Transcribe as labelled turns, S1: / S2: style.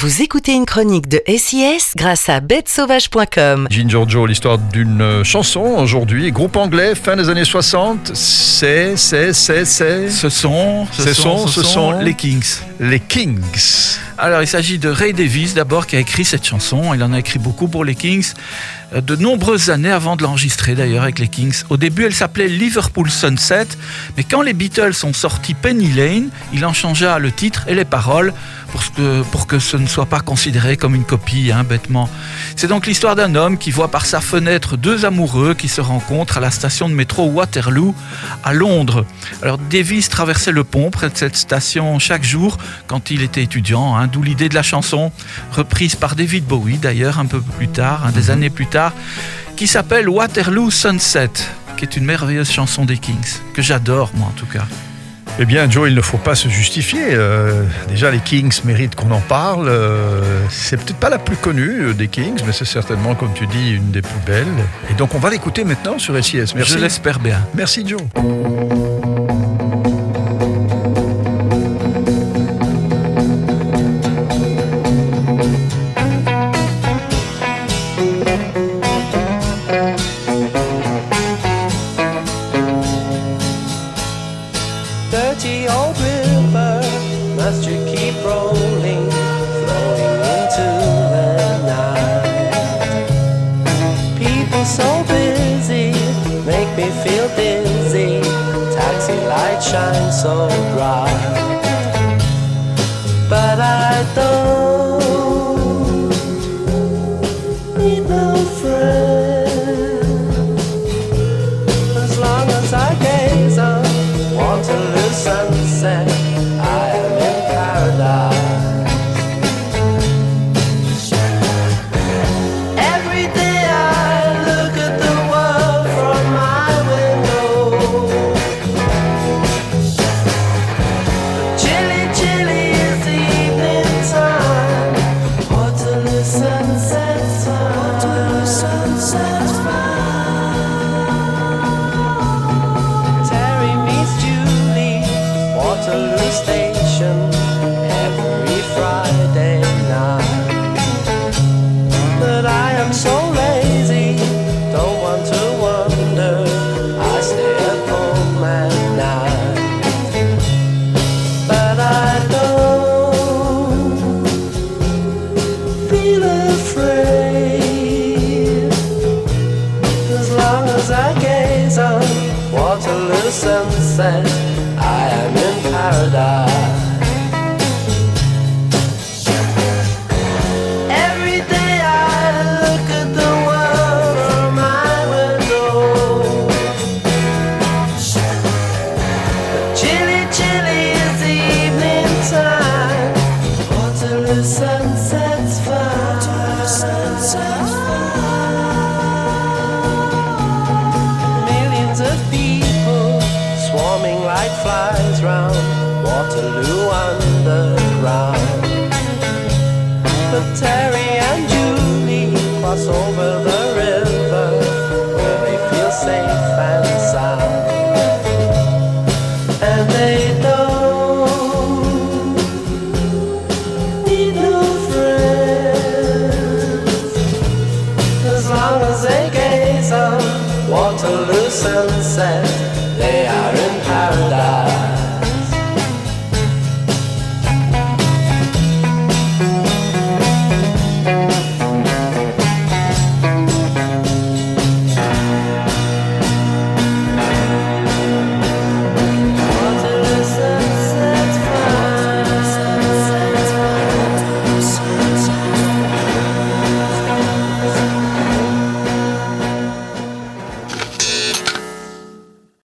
S1: Vous écoutez une chronique de SIS grâce à bêtesauvage.com.
S2: Ginger Joe, l'histoire d'une chanson aujourd'hui, groupe anglais, fin des années 60. C'est, c'est, c'est, c'est.
S3: Ce sont,
S2: Ce sont, ce sont
S3: les Kings.
S2: Les Kings.
S3: Alors, il s'agit de Ray Davis d'abord qui a écrit cette chanson. Il en a écrit beaucoup pour les Kings, euh, de nombreuses années avant de l'enregistrer d'ailleurs avec les Kings. Au début, elle s'appelait Liverpool Sunset, mais quand les Beatles ont sorti Penny Lane, il en changea le titre et les paroles pour que, pour que ce ne soit pas considéré comme une copie, hein, bêtement. C'est donc l'histoire d'un homme qui voit par sa fenêtre deux amoureux qui se rencontrent à la station de métro Waterloo à Londres. Alors Davis traversait le pont près de cette station chaque jour quand il était étudiant, hein, d'où l'idée de la chanson, reprise par David Bowie d'ailleurs un peu plus tard, hein, des années plus tard, qui s'appelle Waterloo Sunset, qui est une merveilleuse chanson des Kings, que j'adore moi en tout cas.
S2: Eh bien, Joe, il ne faut pas se justifier. Euh, déjà, les Kings méritent qu'on en parle. Euh, c'est peut-être pas la plus connue euh, des Kings, mais c'est certainement, comme tu dis, une des plus belles. Et donc, on va l'écouter maintenant sur SIS. Merci.
S3: Je l'espère bien.
S2: Merci, Joe.
S4: Dirty old river must you keep rolling, flowing into the night? People so busy make me feel dizzy. Taxi lights shine so bright, but I don't need no friend sunset. Waterloo sunset, I am in paradise. Flies round Waterloo Underground. But Terry water loose and. They are in paradise.